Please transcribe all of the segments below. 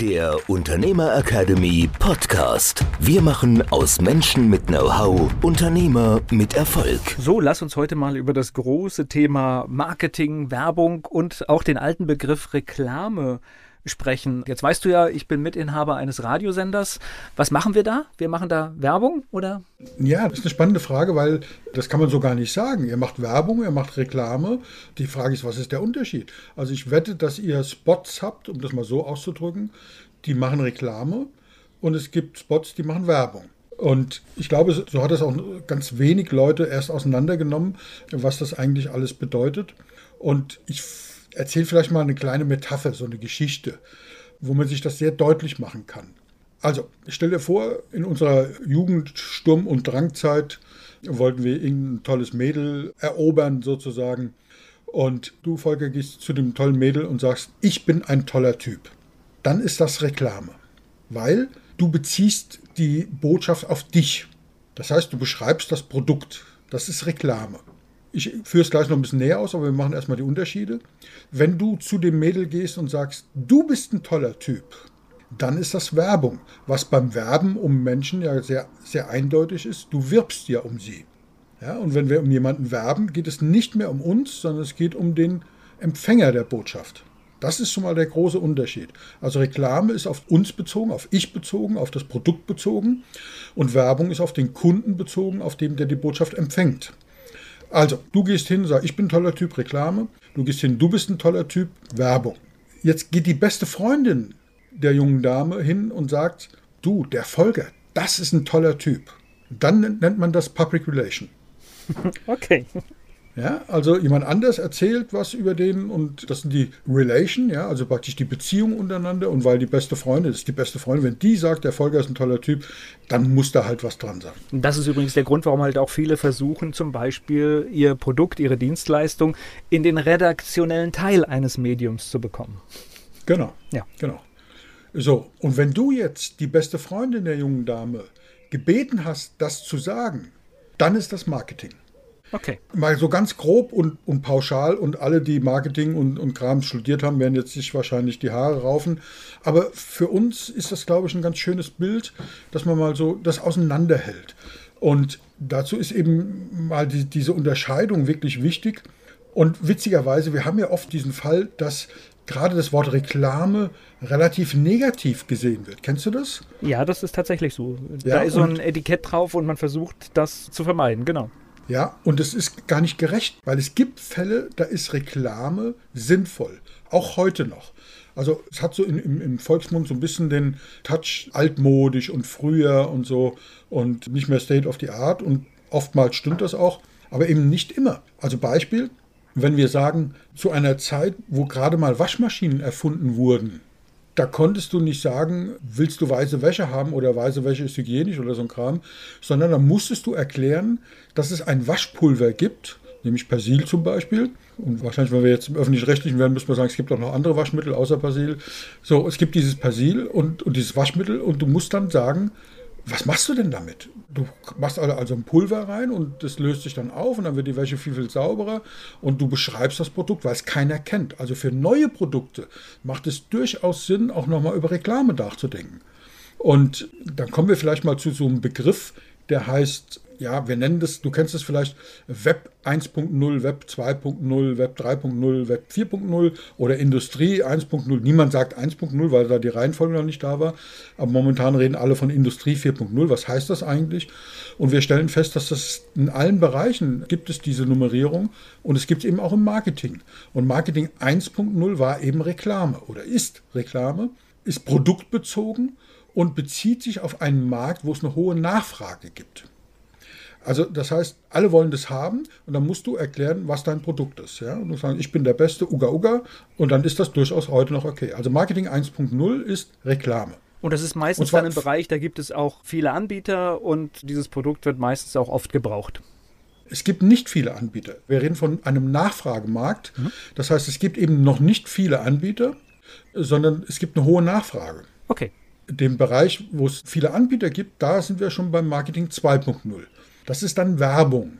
der Unternehmer Academy Podcast. Wir machen aus Menschen mit Know-how Unternehmer mit Erfolg. So, lass uns heute mal über das große Thema Marketing, Werbung und auch den alten Begriff Reklame sprechen. Jetzt weißt du ja, ich bin Mitinhaber eines Radiosenders. Was machen wir da? Wir machen da Werbung oder? Ja, das ist eine spannende Frage, weil das kann man so gar nicht sagen. Ihr macht Werbung, ihr macht Reklame. Die Frage ist, was ist der Unterschied? Also ich wette, dass ihr Spots habt, um das mal so auszudrücken, die machen Reklame und es gibt Spots, die machen Werbung. Und ich glaube, so hat es auch ganz wenig Leute erst auseinandergenommen, was das eigentlich alles bedeutet. Und ich erzähle vielleicht mal eine kleine Metapher, so eine Geschichte, wo man sich das sehr deutlich machen kann. Also, stell dir vor, in unserer Jugend, Sturm- und Drangzeit wollten wir irgendein tolles Mädel erobern, sozusagen. Und du, Volker, gehst zu dem tollen Mädel und sagst, ich bin ein toller Typ. Dann ist das Reklame, weil du beziehst die Botschaft auf dich. Das heißt, du beschreibst das Produkt. Das ist Reklame. Ich führe es gleich noch ein bisschen näher aus, aber wir machen erstmal die Unterschiede. Wenn du zu dem Mädel gehst und sagst, du bist ein toller Typ, dann ist das Werbung. Was beim Werben um Menschen ja sehr, sehr eindeutig ist, du wirbst ja um sie. Ja, und wenn wir um jemanden werben, geht es nicht mehr um uns, sondern es geht um den Empfänger der Botschaft. Das ist schon mal der große Unterschied. Also Reklame ist auf uns bezogen, auf ich bezogen, auf das Produkt bezogen und Werbung ist auf den Kunden bezogen, auf dem der die Botschaft empfängt. Also, du gehst hin, sagst, ich bin ein toller Typ, Reklame. Du gehst hin, du bist ein toller Typ, Werbung. Jetzt geht die beste Freundin der jungen Dame hin und sagt, du, der Folger, das ist ein toller Typ. Dann nennt man das Public Relation. Okay. Ja, also jemand anders erzählt was über den und das sind die Relation, ja, also praktisch die Beziehung untereinander und weil die beste Freundin ist die beste Freundin, wenn die sagt, der Volker ist ein toller Typ, dann muss da halt was dran sein. Das ist übrigens der Grund, warum halt auch viele versuchen, zum Beispiel ihr Produkt, ihre Dienstleistung in den redaktionellen Teil eines Mediums zu bekommen. Genau. Ja. Genau. So, und wenn du jetzt die beste Freundin der jungen Dame gebeten hast, das zu sagen, dann ist das Marketing. Okay. Mal so ganz grob und, und pauschal und alle, die Marketing und, und Kram studiert haben, werden jetzt sich wahrscheinlich die Haare raufen. Aber für uns ist das, glaube ich, ein ganz schönes Bild, dass man mal so das auseinanderhält. Und dazu ist eben mal die, diese Unterscheidung wirklich wichtig. Und witzigerweise, wir haben ja oft diesen Fall, dass gerade das Wort Reklame relativ negativ gesehen wird. Kennst du das? Ja, das ist tatsächlich so. Ja, da ist so ein Etikett drauf und man versucht, das zu vermeiden, genau. Ja, und es ist gar nicht gerecht, weil es gibt Fälle, da ist Reklame sinnvoll. Auch heute noch. Also es hat so in, im, im, Volksmund so ein bisschen den Touch altmodisch und früher und so und nicht mehr State of the Art und oftmals stimmt das auch, aber eben nicht immer. Also Beispiel, wenn wir sagen, zu einer Zeit, wo gerade mal Waschmaschinen erfunden wurden, da konntest du nicht sagen, willst du weiße Wäsche haben oder weiße Wäsche ist hygienisch oder so ein Kram, sondern da musstest du erklären, dass es ein Waschpulver gibt, nämlich Persil zum Beispiel. Und wahrscheinlich, wenn wir jetzt im öffentlich-rechtlichen werden, müssen wir sagen, es gibt auch noch andere Waschmittel außer Persil. So, es gibt dieses Persil und, und dieses Waschmittel und du musst dann sagen, was machst du denn damit? Du machst also ein Pulver rein und das löst sich dann auf und dann wird die Wäsche viel, viel sauberer und du beschreibst das Produkt, weil es keiner kennt. Also für neue Produkte macht es durchaus Sinn, auch nochmal über Reklame nachzudenken. Und dann kommen wir vielleicht mal zu so einem Begriff, der heißt ja, wir nennen das, du kennst es vielleicht Web 1.0, Web 2.0, Web 3.0, Web 4.0 oder Industrie 1.0. Niemand sagt 1.0, weil da die Reihenfolge noch nicht da war. Aber momentan reden alle von Industrie 4.0. Was heißt das eigentlich? Und wir stellen fest, dass das in allen Bereichen gibt es diese Nummerierung und es gibt es eben auch im Marketing. Und Marketing 1.0 war eben Reklame oder ist Reklame, ist produktbezogen und bezieht sich auf einen Markt, wo es eine hohe Nachfrage gibt. Also das heißt, alle wollen das haben und dann musst du erklären, was dein Produkt ist. Ja? Und du sagst, ich bin der Beste, Uga Uga, und dann ist das durchaus heute noch okay. Also Marketing 1.0 ist Reklame. Und das ist meistens dann ein Bereich, da gibt es auch viele Anbieter und dieses Produkt wird meistens auch oft gebraucht. Es gibt nicht viele Anbieter. Wir reden von einem Nachfragemarkt. Mhm. Das heißt, es gibt eben noch nicht viele Anbieter, sondern es gibt eine hohe Nachfrage. Okay. Dem Bereich, wo es viele Anbieter gibt, da sind wir schon beim Marketing 2.0. Das ist dann Werbung.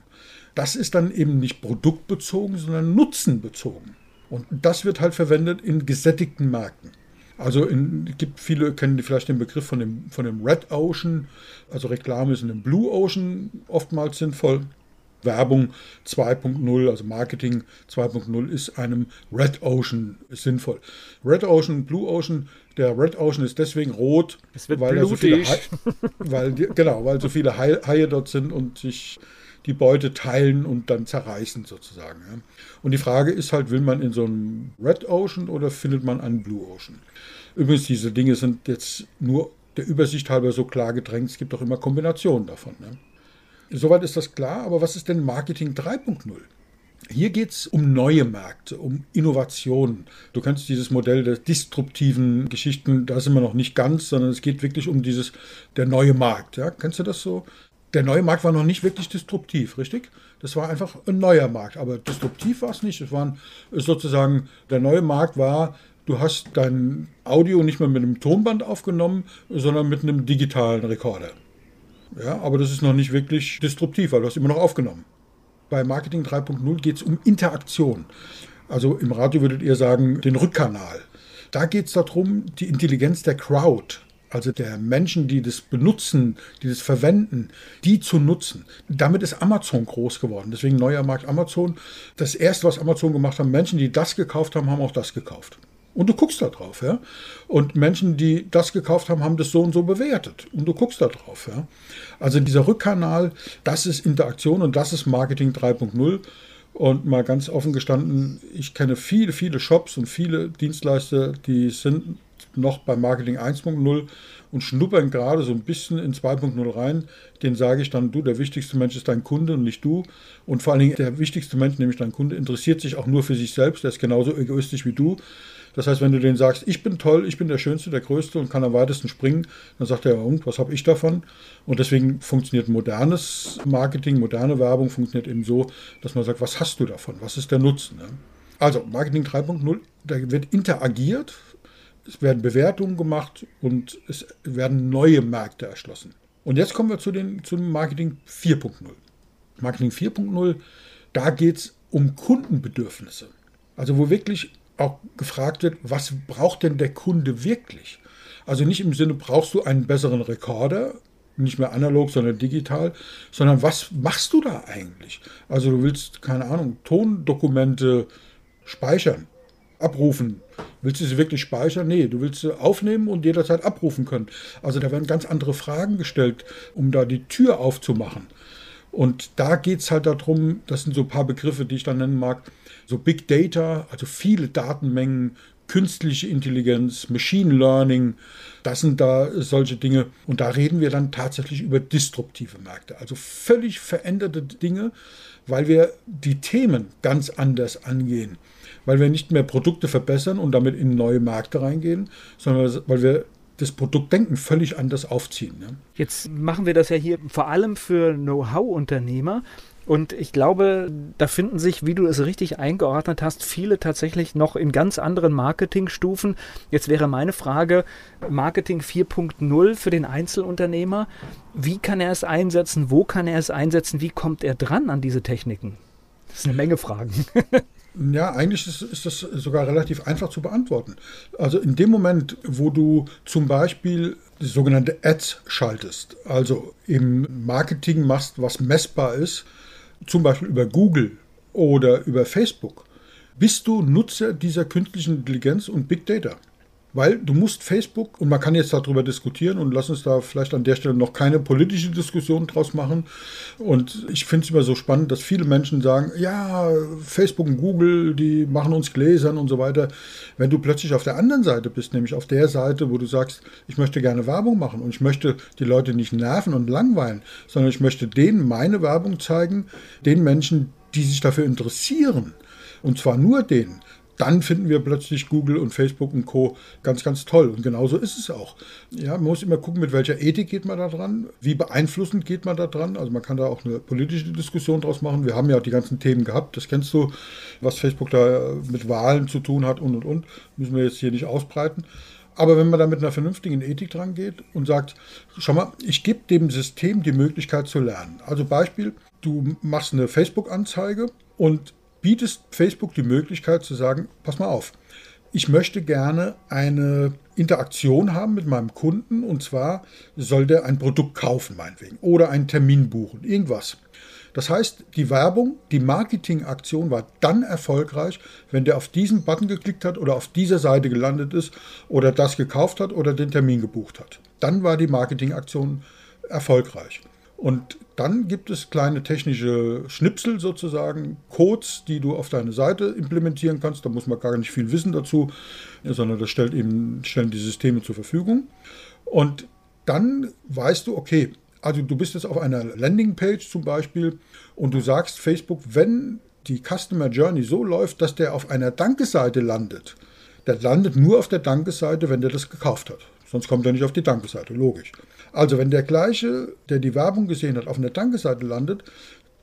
Das ist dann eben nicht produktbezogen, sondern nutzenbezogen. Und das wird halt verwendet in gesättigten Märkten. Also es gibt viele, kennen vielleicht den Begriff von dem, von dem Red Ocean. Also Reklame ist in dem Blue Ocean oftmals sinnvoll. Werbung 2.0, also Marketing 2.0 ist einem Red Ocean sinnvoll. Red Ocean, Blue Ocean, der Red Ocean ist deswegen rot, weil so viele Hai, weil genau, weil so viele Haie, Haie dort sind und sich die Beute teilen und dann zerreißen sozusagen. Ja. Und die Frage ist halt, will man in so einem Red Ocean oder findet man einen Blue Ocean? Übrigens, diese Dinge sind jetzt nur der Übersicht halber so klar gedrängt, es gibt auch immer Kombinationen davon. Ne? Soweit ist das klar, aber was ist denn Marketing 3.0? Hier geht es um neue Märkte, um Innovationen. Du kennst dieses Modell der disruptiven Geschichten, da sind wir noch nicht ganz, sondern es geht wirklich um dieses, der neue Markt. Ja? Kennst du das so? Der neue Markt war noch nicht wirklich disruptiv, richtig? Das war einfach ein neuer Markt, aber disruptiv war es nicht. Es war sozusagen, der neue Markt war, du hast dein Audio nicht mehr mit einem Tonband aufgenommen, sondern mit einem digitalen Rekorder. Ja, aber das ist noch nicht wirklich disruptiv, weil du hast immer noch aufgenommen. Bei Marketing 3.0 geht es um Interaktion. Also im Radio würdet ihr sagen, den Rückkanal. Da geht es darum, die Intelligenz der Crowd, also der Menschen, die das benutzen, die das verwenden, die zu nutzen. Damit ist Amazon groß geworden. Deswegen neuer Markt Amazon. Das erste, was Amazon gemacht haben, Menschen, die das gekauft haben, haben auch das gekauft. Und du guckst da drauf, ja. Und Menschen, die das gekauft haben, haben das so und so bewertet. Und du guckst da drauf, ja. Also dieser Rückkanal, das ist Interaktion und das ist Marketing 3.0. Und mal ganz offen gestanden, ich kenne viele, viele Shops und viele Dienstleister, die sind noch bei Marketing 1.0 und schnuppern gerade so ein bisschen in 2.0 rein. Den sage ich dann, du, der wichtigste Mensch ist dein Kunde und nicht du. Und vor allen Dingen der wichtigste Mensch, nämlich dein Kunde, interessiert sich auch nur für sich selbst. Der ist genauso egoistisch wie du. Das heißt, wenn du denen sagst, ich bin toll, ich bin der Schönste, der Größte und kann am weitesten springen, dann sagt er, und was habe ich davon? Und deswegen funktioniert modernes Marketing, moderne Werbung funktioniert eben so, dass man sagt, was hast du davon? Was ist der Nutzen? Ne? Also Marketing 3.0, da wird interagiert, es werden Bewertungen gemacht und es werden neue Märkte erschlossen. Und jetzt kommen wir zu den, zum Marketing 4.0. Marketing 4.0, da geht es um Kundenbedürfnisse. Also wo wirklich auch gefragt wird, was braucht denn der Kunde wirklich? Also nicht im Sinne, brauchst du einen besseren Rekorder, nicht mehr analog, sondern digital, sondern was machst du da eigentlich? Also du willst, keine Ahnung, Tondokumente speichern, abrufen. Willst du sie wirklich speichern? Nee, du willst sie aufnehmen und jederzeit abrufen können. Also da werden ganz andere Fragen gestellt, um da die Tür aufzumachen. Und da geht es halt darum, das sind so ein paar Begriffe, die ich dann nennen mag, so Big Data, also viele Datenmengen, künstliche Intelligenz, Machine Learning, das sind da solche Dinge. Und da reden wir dann tatsächlich über disruptive Märkte, also völlig veränderte Dinge, weil wir die Themen ganz anders angehen. Weil wir nicht mehr Produkte verbessern und damit in neue Märkte reingehen, sondern weil wir das Produktdenken völlig anders aufziehen. Ne? Jetzt machen wir das ja hier vor allem für Know-how-Unternehmer. Und ich glaube, da finden sich, wie du es richtig eingeordnet hast, viele tatsächlich noch in ganz anderen Marketingstufen. Jetzt wäre meine Frage, Marketing 4.0 für den Einzelunternehmer. Wie kann er es einsetzen? Wo kann er es einsetzen? Wie kommt er dran an diese Techniken? Das ist eine Menge Fragen. Ja, eigentlich ist, ist, das sogar relativ einfach zu beantworten. Also in dem Moment, wo du zum Beispiel die sogenannte Ads schaltest, also im Marketing machst, was messbar ist, zum Beispiel über Google oder über Facebook, bist du Nutzer dieser künstlichen Intelligenz und Big Data. Weil du musst Facebook, und man kann jetzt darüber diskutieren und lass uns da vielleicht an der Stelle noch keine politische Diskussion draus machen. Und ich finde es immer so spannend, dass viele Menschen sagen, ja, Facebook und Google, die machen uns gläsern und so weiter. Wenn du plötzlich auf der anderen Seite bist, nämlich auf der Seite, wo du sagst, ich möchte gerne Werbung machen und ich möchte die Leute nicht nerven und langweilen, sondern ich möchte denen meine Werbung zeigen, den Menschen, die sich dafür interessieren. Und zwar nur denen dann finden wir plötzlich Google und Facebook und Co. ganz, ganz toll. Und genauso ist es auch. Ja, man muss immer gucken, mit welcher Ethik geht man da dran, wie beeinflussend geht man da dran. Also man kann da auch eine politische Diskussion draus machen. Wir haben ja die ganzen Themen gehabt, das kennst du, was Facebook da mit Wahlen zu tun hat und und und. Müssen wir jetzt hier nicht ausbreiten. Aber wenn man da mit einer vernünftigen Ethik dran geht und sagt, schau mal, ich gebe dem System die Möglichkeit zu lernen. Also Beispiel, du machst eine Facebook-Anzeige und bietest Facebook die Möglichkeit zu sagen, pass mal auf, ich möchte gerne eine Interaktion haben mit meinem Kunden und zwar soll der ein Produkt kaufen, meinetwegen, oder einen Termin buchen, irgendwas. Das heißt, die Werbung, die Marketingaktion war dann erfolgreich, wenn der auf diesen Button geklickt hat oder auf dieser Seite gelandet ist oder das gekauft hat oder den Termin gebucht hat. Dann war die Marketingaktion erfolgreich. Und dann gibt es kleine technische Schnipsel sozusagen, Codes, die du auf deine Seite implementieren kannst. Da muss man gar nicht viel wissen dazu, sondern das stellt eben, stellen die Systeme zur Verfügung. Und dann weißt du, okay, also du bist jetzt auf einer Landingpage zum Beispiel und du sagst Facebook, wenn die Customer Journey so läuft, dass der auf einer Dankeseite landet, der landet nur auf der Dankeseite, wenn der das gekauft hat. Sonst kommt er nicht auf die Dankeseite, logisch. Also wenn der gleiche, der die Werbung gesehen hat, auf einer Dankeseite landet,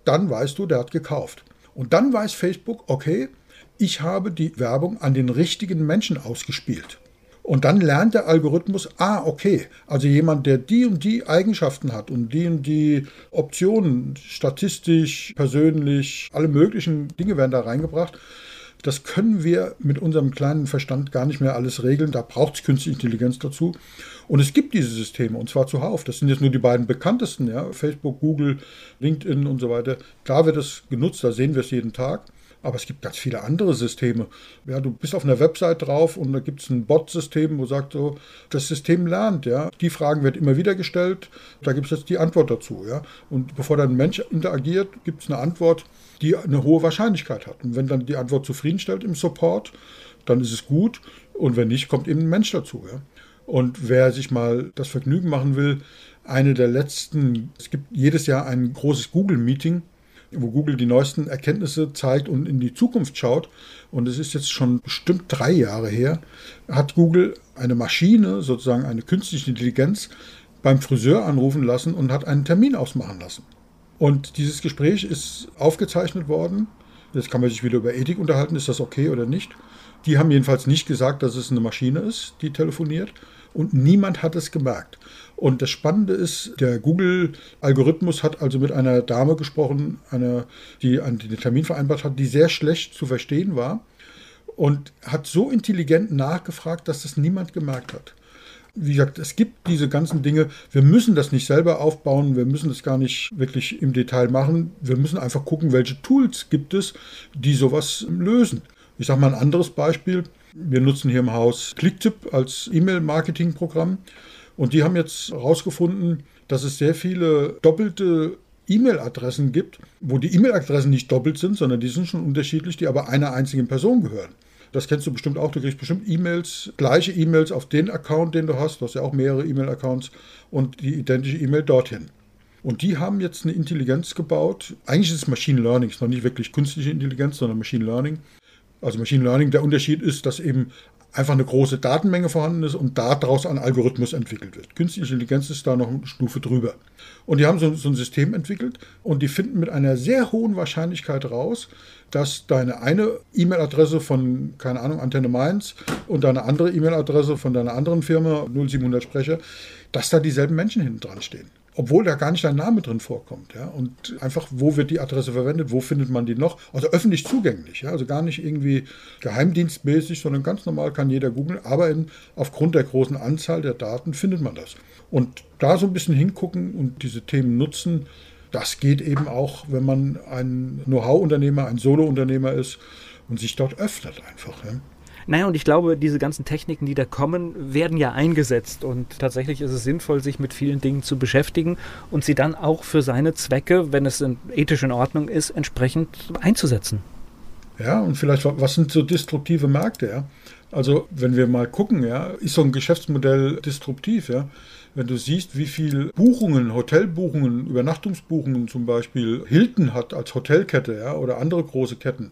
dann weißt du, der hat gekauft. Und dann weiß Facebook, okay, ich habe die Werbung an den richtigen Menschen ausgespielt. Und dann lernt der Algorithmus, ah, okay, also jemand, der die und die Eigenschaften hat und die und die Optionen, statistisch, persönlich, alle möglichen Dinge werden da reingebracht. Das können wir mit unserem kleinen Verstand gar nicht mehr alles regeln. Da braucht es künstliche Intelligenz dazu. Und es gibt diese Systeme, und zwar zuhauf. Das sind jetzt nur die beiden bekanntesten, ja, Facebook, Google, LinkedIn und so weiter. Klar wird es genutzt, da sehen wir es jeden Tag. Aber es gibt ganz viele andere Systeme. Ja, du bist auf einer Website drauf und da gibt es ein Bot-System, wo sagt so, das System lernt, ja. Die Fragen werden immer wieder gestellt, da gibt es jetzt die Antwort dazu, ja. Und bevor dann ein Mensch interagiert, gibt es eine Antwort, die eine hohe Wahrscheinlichkeit hat. Und wenn dann die Antwort zufriedenstellt im Support, dann ist es gut. Und wenn nicht, kommt eben ein Mensch dazu, ja. Und wer sich mal das Vergnügen machen will, eine der letzten, es gibt jedes Jahr ein großes Google-Meeting, wo Google die neuesten Erkenntnisse zeigt und in die Zukunft schaut. Und es ist jetzt schon bestimmt drei Jahre her, hat Google eine Maschine, sozusagen eine künstliche Intelligenz, beim Friseur anrufen lassen und hat einen Termin ausmachen lassen. Und dieses Gespräch ist aufgezeichnet worden. Jetzt kann man sich wieder über Ethik unterhalten, ist das okay oder nicht. Die haben jedenfalls nicht gesagt, dass es eine Maschine ist, die telefoniert. Und niemand hat es gemerkt. Und das Spannende ist, der Google-Algorithmus hat also mit einer Dame gesprochen, eine, die einen Termin vereinbart hat, die sehr schlecht zu verstehen war und hat so intelligent nachgefragt, dass das niemand gemerkt hat. Wie gesagt, es gibt diese ganzen Dinge. Wir müssen das nicht selber aufbauen. Wir müssen das gar nicht wirklich im Detail machen. Wir müssen einfach gucken, welche Tools gibt es, die sowas lösen. Ich sage mal ein anderes Beispiel. Wir nutzen hier im Haus Clicktip als E-Mail-Marketing-Programm. Und die haben jetzt herausgefunden, dass es sehr viele doppelte E-Mail-Adressen gibt, wo die E-Mail-Adressen nicht doppelt sind, sondern die sind schon unterschiedlich, die aber einer einzigen Person gehören. Das kennst du bestimmt auch. Du kriegst bestimmt E-Mails, gleiche E-Mails auf den Account, den du hast. Du hast ja auch mehrere E-Mail-Accounts und die identische E-Mail dorthin. Und die haben jetzt eine Intelligenz gebaut. Eigentlich ist es Machine Learning, es ist noch nicht wirklich künstliche Intelligenz, sondern Machine Learning. Also Machine Learning, der Unterschied ist, dass eben einfach eine große Datenmenge vorhanden ist und daraus ein Algorithmus entwickelt wird. Künstliche Intelligenz ist da noch eine Stufe drüber. Und die haben so, so, ein System entwickelt und die finden mit einer sehr hohen Wahrscheinlichkeit raus, dass deine eine E-Mail-Adresse von, keine Ahnung, Antenne Mainz und deine andere E-Mail-Adresse von deiner anderen Firma, 0700 Sprecher, dass da dieselben Menschen hinten dran stehen obwohl da gar nicht dein Name drin vorkommt. Ja? Und einfach, wo wird die Adresse verwendet, wo findet man die noch? Also öffentlich zugänglich, ja? also gar nicht irgendwie geheimdienstmäßig, sondern ganz normal kann jeder googeln, aber in, aufgrund der großen Anzahl der Daten findet man das. Und da so ein bisschen hingucken und diese Themen nutzen, das geht eben auch, wenn man ein Know-how-Unternehmer, ein Solo-Unternehmer ist und sich dort öffnet einfach. Ja? Naja, und ich glaube, diese ganzen Techniken, die da kommen, werden ja eingesetzt. Und tatsächlich ist es sinnvoll, sich mit vielen Dingen zu beschäftigen und sie dann auch für seine Zwecke, wenn es ethisch in Ordnung ist, entsprechend einzusetzen. Ja, und vielleicht, was sind so destruktive Märkte, ja? Also, wenn wir mal gucken, ja, ist so ein Geschäftsmodell destruktiv, ja? Wenn du siehst, wie viel Buchungen, Hotelbuchungen, Übernachtungsbuchungen zum Beispiel Hilton hat als Hotelkette, ja, oder andere große Ketten,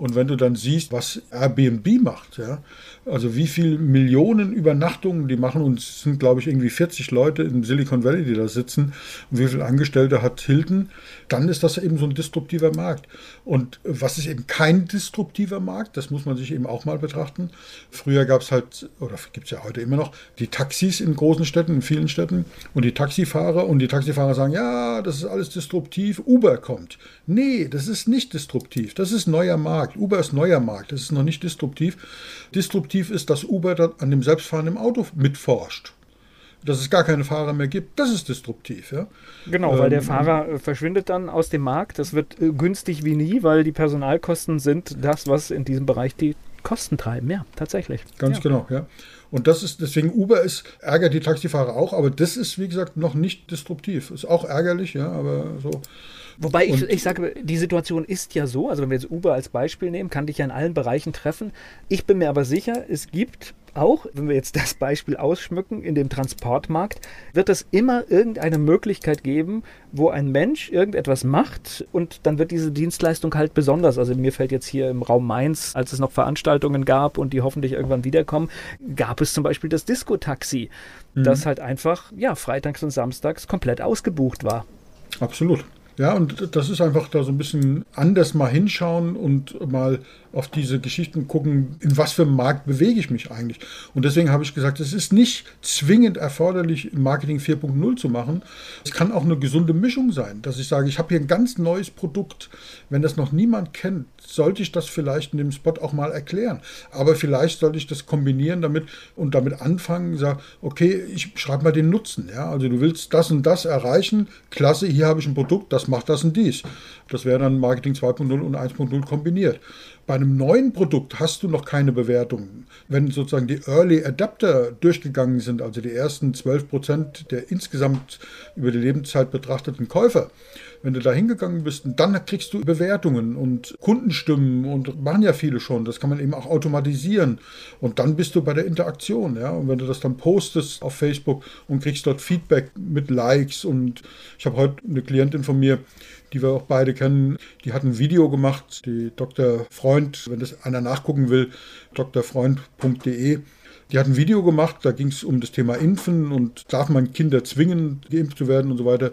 und wenn du dann siehst, was Airbnb macht, ja, also wie viele Millionen Übernachtungen die machen, und es sind, glaube ich, irgendwie 40 Leute in Silicon Valley, die da sitzen, und wie viele Angestellte hat Hilton, dann ist das eben so ein disruptiver Markt. Und was ist eben kein disruptiver Markt, das muss man sich eben auch mal betrachten. Früher gab es halt, oder gibt es ja heute immer noch, die Taxis in großen Städten, in vielen Städten, und die Taxifahrer, und die Taxifahrer sagen, ja, das ist alles disruptiv, Uber kommt. Nee, das ist nicht disruptiv, das ist neuer Markt. Markt. Uber ist neuer Markt, das ist noch nicht disruptiv. Disruptiv ist, dass Uber an dem selbstfahrenden Auto mitforscht. Dass es gar keine Fahrer mehr gibt, das ist disruptiv. Ja? Genau, weil der ähm, Fahrer äh, verschwindet dann aus dem Markt. Das wird äh, günstig wie nie, weil die Personalkosten sind das, was in diesem Bereich die Kosten treiben. Ja, tatsächlich. Ganz ja. genau, ja. Und das ist, deswegen Uber ist, ärgert die Taxifahrer auch, aber das ist, wie gesagt, noch nicht disruptiv. Ist auch ärgerlich, ja, aber so. Wobei ich, ich sage, die Situation ist ja so, also wenn wir jetzt Uber als Beispiel nehmen, kann dich ja in allen Bereichen treffen. Ich bin mir aber sicher, es gibt auch, wenn wir jetzt das Beispiel ausschmücken, in dem Transportmarkt, wird es immer irgendeine Möglichkeit geben, wo ein Mensch irgendetwas macht und dann wird diese Dienstleistung halt besonders. Also mir fällt jetzt hier im Raum Mainz, als es noch Veranstaltungen gab und die hoffentlich irgendwann wiederkommen, gab es zum Beispiel das Disco-Taxi, mhm. das halt einfach, ja, freitags und samstags komplett ausgebucht war. Absolut. Ja, und das ist einfach da so ein bisschen anders mal hinschauen und mal auf diese Geschichten gucken, in was für einem Markt bewege ich mich eigentlich. Und deswegen habe ich gesagt, es ist nicht zwingend erforderlich, Marketing 4.0 zu machen. Es kann auch eine gesunde Mischung sein, dass ich sage, ich habe hier ein ganz neues Produkt. Wenn das noch niemand kennt, sollte ich das vielleicht in dem Spot auch mal erklären. Aber vielleicht sollte ich das kombinieren damit und damit anfangen, sage, okay, ich schreibe mal den Nutzen. Ja? Also du willst das und das erreichen, klasse, hier habe ich ein Produkt, das macht das und dies. Das wäre dann Marketing 2.0 und 1.0 kombiniert. Bei einem neuen Produkt hast du noch keine Bewertung. Wenn sozusagen die Early Adapter durchgegangen sind, also die ersten 12 Prozent der insgesamt über die Lebenszeit betrachteten Käufer, wenn du da hingegangen bist, dann kriegst du Bewertungen und Kundenstimmen und machen ja viele schon. Das kann man eben auch automatisieren. Und dann bist du bei der Interaktion. Ja? Und wenn du das dann postest auf Facebook und kriegst dort Feedback mit Likes und ich habe heute eine Klientin von mir, die wir auch beide kennen, die hat ein Video gemacht, die Dr. Freund, wenn das einer nachgucken will, drfreund.de. Die hat ein Video gemacht, da ging es um das Thema Impfen und darf man Kinder zwingen, geimpft zu werden und so weiter.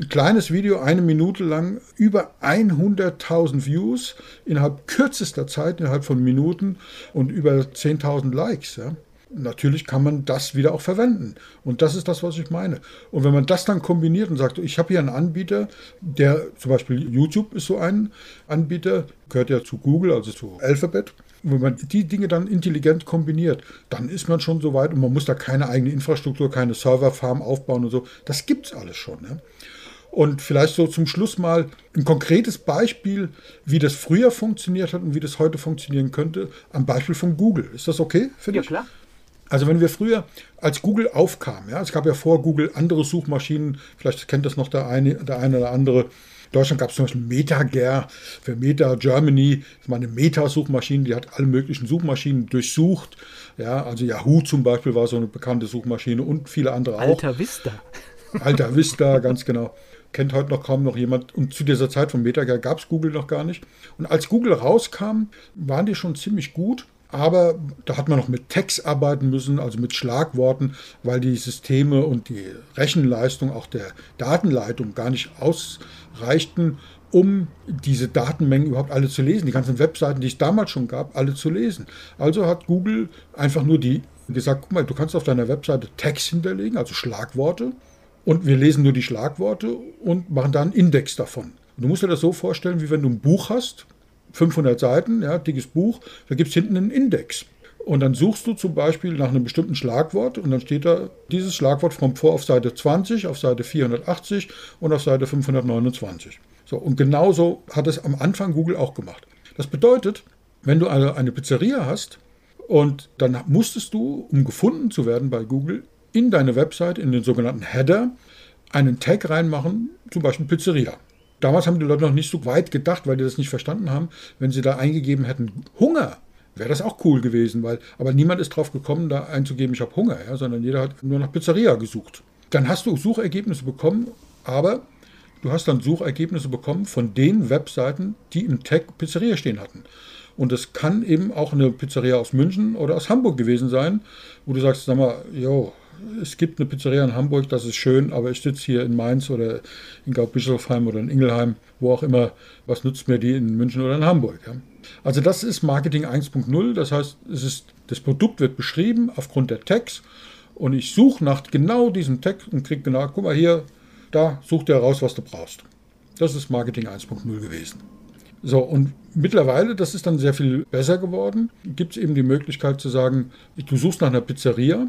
Ein kleines Video, eine Minute lang, über 100.000 Views innerhalb kürzester Zeit, innerhalb von Minuten und über 10.000 Likes. Ja natürlich kann man das wieder auch verwenden. Und das ist das, was ich meine. Und wenn man das dann kombiniert und sagt, ich habe hier einen Anbieter, der zum Beispiel YouTube ist so ein Anbieter, gehört ja zu Google, also zu Alphabet. Und wenn man die Dinge dann intelligent kombiniert, dann ist man schon so weit und man muss da keine eigene Infrastruktur, keine Serverfarm aufbauen und so. Das gibt es alles schon. Ne? Und vielleicht so zum Schluss mal ein konkretes Beispiel, wie das früher funktioniert hat und wie das heute funktionieren könnte, am Beispiel von Google. Ist das okay für dich? Ja, klar. Also wenn wir früher, als Google aufkam, ja, es gab ja vor Google andere Suchmaschinen, vielleicht kennt das noch der eine, der eine oder andere. In Deutschland gab es zum Beispiel MetaGer für Meta Germany, das war eine Meta-Suchmaschine, die hat alle möglichen Suchmaschinen durchsucht. Ja, also Yahoo zum Beispiel war so eine bekannte Suchmaschine und viele andere auch. Alter Vista. Alter Vista, ganz genau. Kennt heute noch kaum noch jemand. Und zu dieser Zeit von MetaGer gab es Google noch gar nicht. Und als Google rauskam, waren die schon ziemlich gut. Aber da hat man noch mit Text arbeiten müssen, also mit Schlagworten, weil die Systeme und die Rechenleistung auch der Datenleitung gar nicht ausreichten, um diese Datenmengen überhaupt alle zu lesen. Die ganzen Webseiten, die es damals schon gab, alle zu lesen. Also hat Google einfach nur die gesagt, guck mal, du kannst auf deiner Webseite Text hinterlegen, also Schlagworte. Und wir lesen nur die Schlagworte und machen dann einen Index davon. Du musst dir das so vorstellen, wie wenn du ein Buch hast 500 Seiten, ja, dickes Buch, da gibt es hinten einen Index. Und dann suchst du zum Beispiel nach einem bestimmten Schlagwort und dann steht da, dieses Schlagwort kommt vor auf Seite 20, auf Seite 480 und auf Seite 529. So, und genauso hat es am Anfang Google auch gemacht. Das bedeutet, wenn du eine, eine Pizzeria hast Und dann musstest du, um gefunden zu werden bei Google, in deine Website, in den sogenannten Header, einen Tag reinmachen, zum Beispiel Pizzeria. Damals haben die Leute noch nicht so weit gedacht, weil die das nicht verstanden haben. Wenn sie da eingegeben hätten Hunger, wäre das auch cool gewesen, weil aber niemand ist drauf gekommen, da einzugeben, ich habe Hunger, ja, sondern jeder hat nur nach Pizzeria gesucht. Dann hast du Suchergebnisse bekommen, aber du hast dann Suchergebnisse bekommen von den Webseiten, die im Tag Pizzeria stehen hatten. Und es kann eben auch eine Pizzeria aus München oder aus Hamburg gewesen sein, wo du sagst, sag mal, jo, es gibt eine Pizzeria in Hamburg, das ist schön, aber ich sitze hier in Mainz oder in Gaubbischofsheim oder in Ingelheim, wo auch immer, was nutzt mir die in München oder in Hamburg? Ja? Also das ist Marketing 1.0, das heißt, es ist, das Produkt wird beschrieben aufgrund der Tags und ich suche nach genau diesem Tag und kriege genau, guck mal hier, da such dir raus, was du brauchst. Das ist Marketing 1.0 gewesen. So, und mittlerweile, das ist dann sehr viel besser geworden, gibt es eben die Möglichkeit zu sagen, du suchst nach einer Pizzeria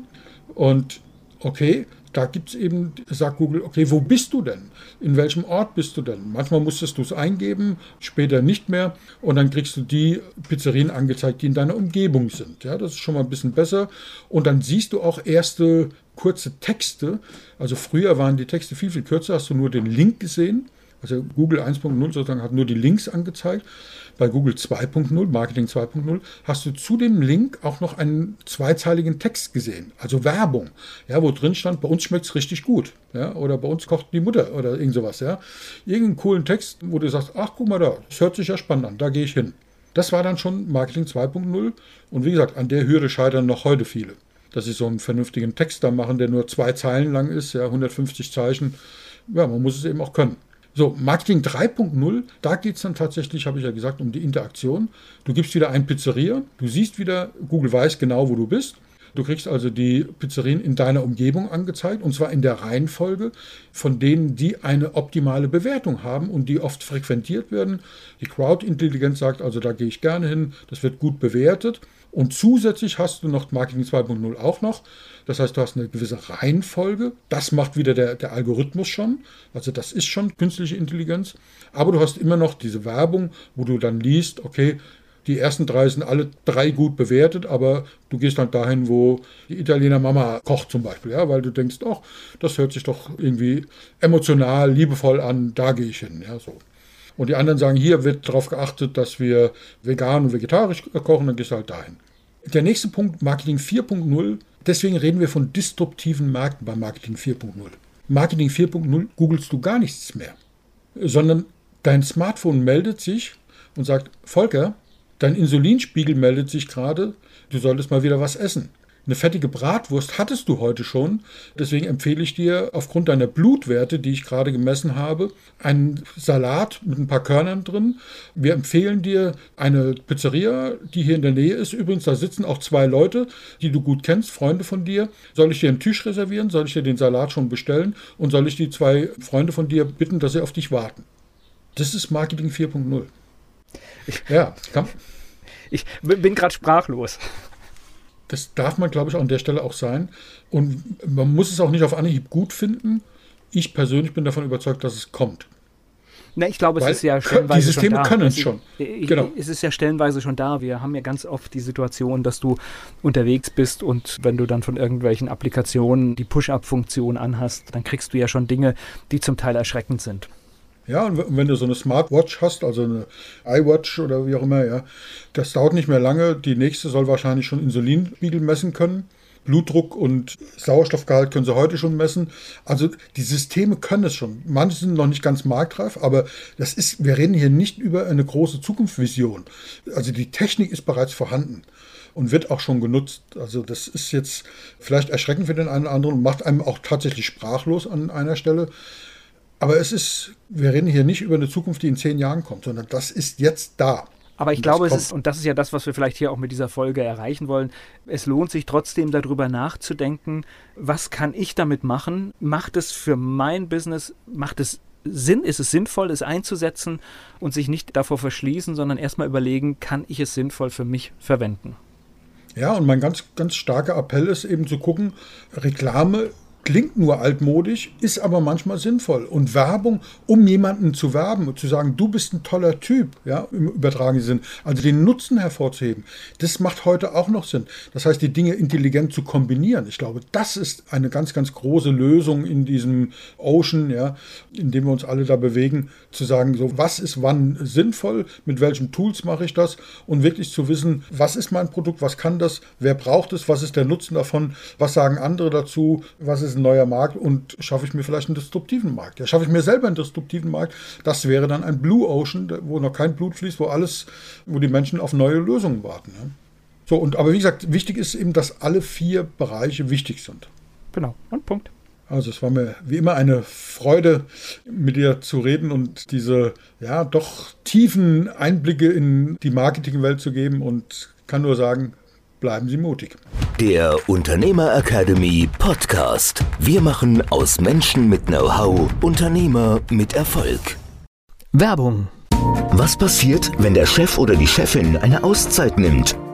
und okay, da gibt es eben, sagt Google, okay, wo bist du denn? In welchem Ort bist du denn? Manchmal musstest du es eingeben, später nicht mehr. Und dann kriegst du die Pizzerien angezeigt, die in deiner Umgebung sind. Ja, das ist schon mal ein bisschen besser. Und dann siehst du auch erste kurze Texte. Also früher waren die Texte viel, viel kürzer, hast du nur den Link gesehen. Also Google 1.0 sozusagen hat nur die Links angezeigt. Bei Google 2.0, Marketing 2.0, hast du zu dem Link auch noch einen zweizeiligen Text gesehen, also Werbung, ja, wo drin stand, bei uns schmeckt es richtig gut, ja, oder bei uns kocht die Mutter oder irgend sowas, ja. Irgendeinen coolen Text, wo du sagst, ach, guck mal da, das hört sich ja spannend an, da gehe ich hin. Das war dann schon Marketing 2.0 und wie gesagt, an der Hürde scheitern noch heute viele. Dass sie so einen vernünftigen Text da machen, der nur zwei Zeilen lang ist, ja, 150 Zeichen. Ja, man muss es eben auch können. So, Marketing 3.0, da geht es dann tatsächlich, habe ich ja gesagt, um die Interaktion. Du gibst wieder ein Pizzeria, du siehst wieder, Google weiß genau, wo du bist. Du kriegst also die Pizzerien in deiner Umgebung angezeigt und zwar in der Reihenfolge von denen, die eine optimale Bewertung haben und die oft frequentiert werden. Die Crowd-Intelligenz sagt also, da gehe ich gerne hin, das wird gut bewertet. Und zusätzlich hast du noch Marketing 2.0 auch noch. Das heißt, du hast eine gewisse Reihenfolge. Das macht wieder der, der Algorithmus schon. Also das ist schon künstliche Intelligenz. Aber du hast immer noch diese Werbung, wo du dann liest, okay, die ersten drei sind alle drei gut bewertet, aber du gehst dann dahin, wo die Italiener Mama kocht zum Beispiel, ja, weil du denkst, ach, das hört sich doch irgendwie emotional, liebevoll an, da gehe ich hin, ja, so. Und die anderen sagen, hier wird darauf geachtet, dass wir vegan und vegetarisch kochen, dann gehst du halt dahin. Der nächste Punkt, Marketing 4.0. Deswegen reden wir von disruptiven Märkten bei Marketing 4.0. Marketing 4.0 googelst du gar nichts mehr, sondern dein Smartphone meldet sich und sagt, Volker, dein Insulinspiegel meldet sich gerade, du solltest mal wieder was essen. Eine fettige Bratwurst hattest du heute schon. Deswegen empfehle ich dir aufgrund deiner Blutwerte, die ich gerade gemessen habe, einen Salat mit ein paar Körnern drin. Wir empfehlen dir eine Pizzeria, die hier in der Nähe ist. Übrigens, da sitzen auch zwei Leute, die du gut kennst, Freunde von dir. Soll ich dir einen Tisch reservieren? Soll ich dir den Salat schon bestellen? Und soll ich die zwei Freunde von dir bitten, dass sie auf dich warten? Das ist Marketing 4.0. Ja, komm. Ich bin gerade sprachlos. Das darf man, glaube ich, an der Stelle auch sein. Und man muss es auch nicht auf Anhieb gut finden. Ich persönlich bin davon überzeugt, dass es kommt. Na, ich glaube, es Weil ist ja stellenweise Die Systeme schon da. können es schon. genau. Es ist ja stellenweise schon da. Wir haben ja ganz oft die Situation, dass du unterwegs bist und wenn du dann von irgendwelchen Applikationen die Push-Up-Funktion anhast, dann kriegst du ja schon Dinge, die zum Teil erschreckend sind. Ja, und wenn du so eine Smartwatch hast, also eine iWatch oder wie auch immer, ja, das dauert nicht mehr lange. Die nächste soll wahrscheinlich schon Insulinspiegel messen können. Blutdruck und Sauerstoffgehalt können sie heute schon messen. Also die Systeme können es schon. Manche sind noch nicht ganz marktreif, aber das ist, wir reden hier nicht über eine große Zukunftsvision. Also die Technik ist bereits vorhanden und wird auch schon genutzt. Also das ist jetzt vielleicht erschreckend für den einen oder anderen und macht einem auch tatsächlich sprachlos an einer Stelle. Aber es ist, wir reden hier nicht über eine Zukunft, die in zehn Jahren kommt, sondern das ist jetzt da. Aber ich und glaube, es ist, und das ist ja das, was wir vielleicht hier auch mit dieser Folge erreichen wollen, es lohnt sich trotzdem darüber nachzudenken, was kann ich damit machen? Macht es für mein Business, macht es Sinn, ist es sinnvoll, es einzusetzen und sich nicht davor verschließen, sondern erstmal überlegen, kann ich es sinnvoll für mich verwenden? Ja, und mein ganz, ganz starker Appell ist eben zu gucken, Reklame klingt nur altmodisch, ist aber manchmal sinnvoll. Und Werbung, um jemanden zu werben und zu sagen, du bist ein toller Typ, ja, im übertragenen Sinn, also den Nutzen hervorzuheben, das macht heute auch noch Sinn. Das heißt, die Dinge intelligent zu kombinieren. Ich glaube, das ist eine ganz, ganz große Lösung in diesem Ocean, ja, in dem wir uns alle da bewegen, zu sagen, so, was ist wann sinnvoll, mit welchen Tools mache ich das und wirklich zu wissen, was ist mein Produkt, was kann das, wer braucht es, was ist der Nutzen davon, was sagen andere dazu, was ist ein neuer Markt und schaffe ich mir vielleicht einen disruptiven Markt. Ja, schaffe ich mir selber einen disruptiven Markt, das wäre dann ein Blue Ocean, wo noch kein Blut fließt, wo alles, wo die Menschen auf neue Lösungen warten. Ja. So, und aber wie gesagt, wichtig ist eben, dass alle vier Bereiche wichtig sind. Genau, und Punkt. Also es war mir wie immer eine Freude, mit dir zu reden und diese ja doch tiefen Einblicke in die Marketingwelt zu geben und kann nur sagen, bleiben Sie mutig. Der Unternehmer Academy Podcast. Wir machen aus Menschen mit Know-how Unternehmer mit Erfolg. Werbung. Was passiert, wenn der Chef oder die Chefin eine Auszeit nimmt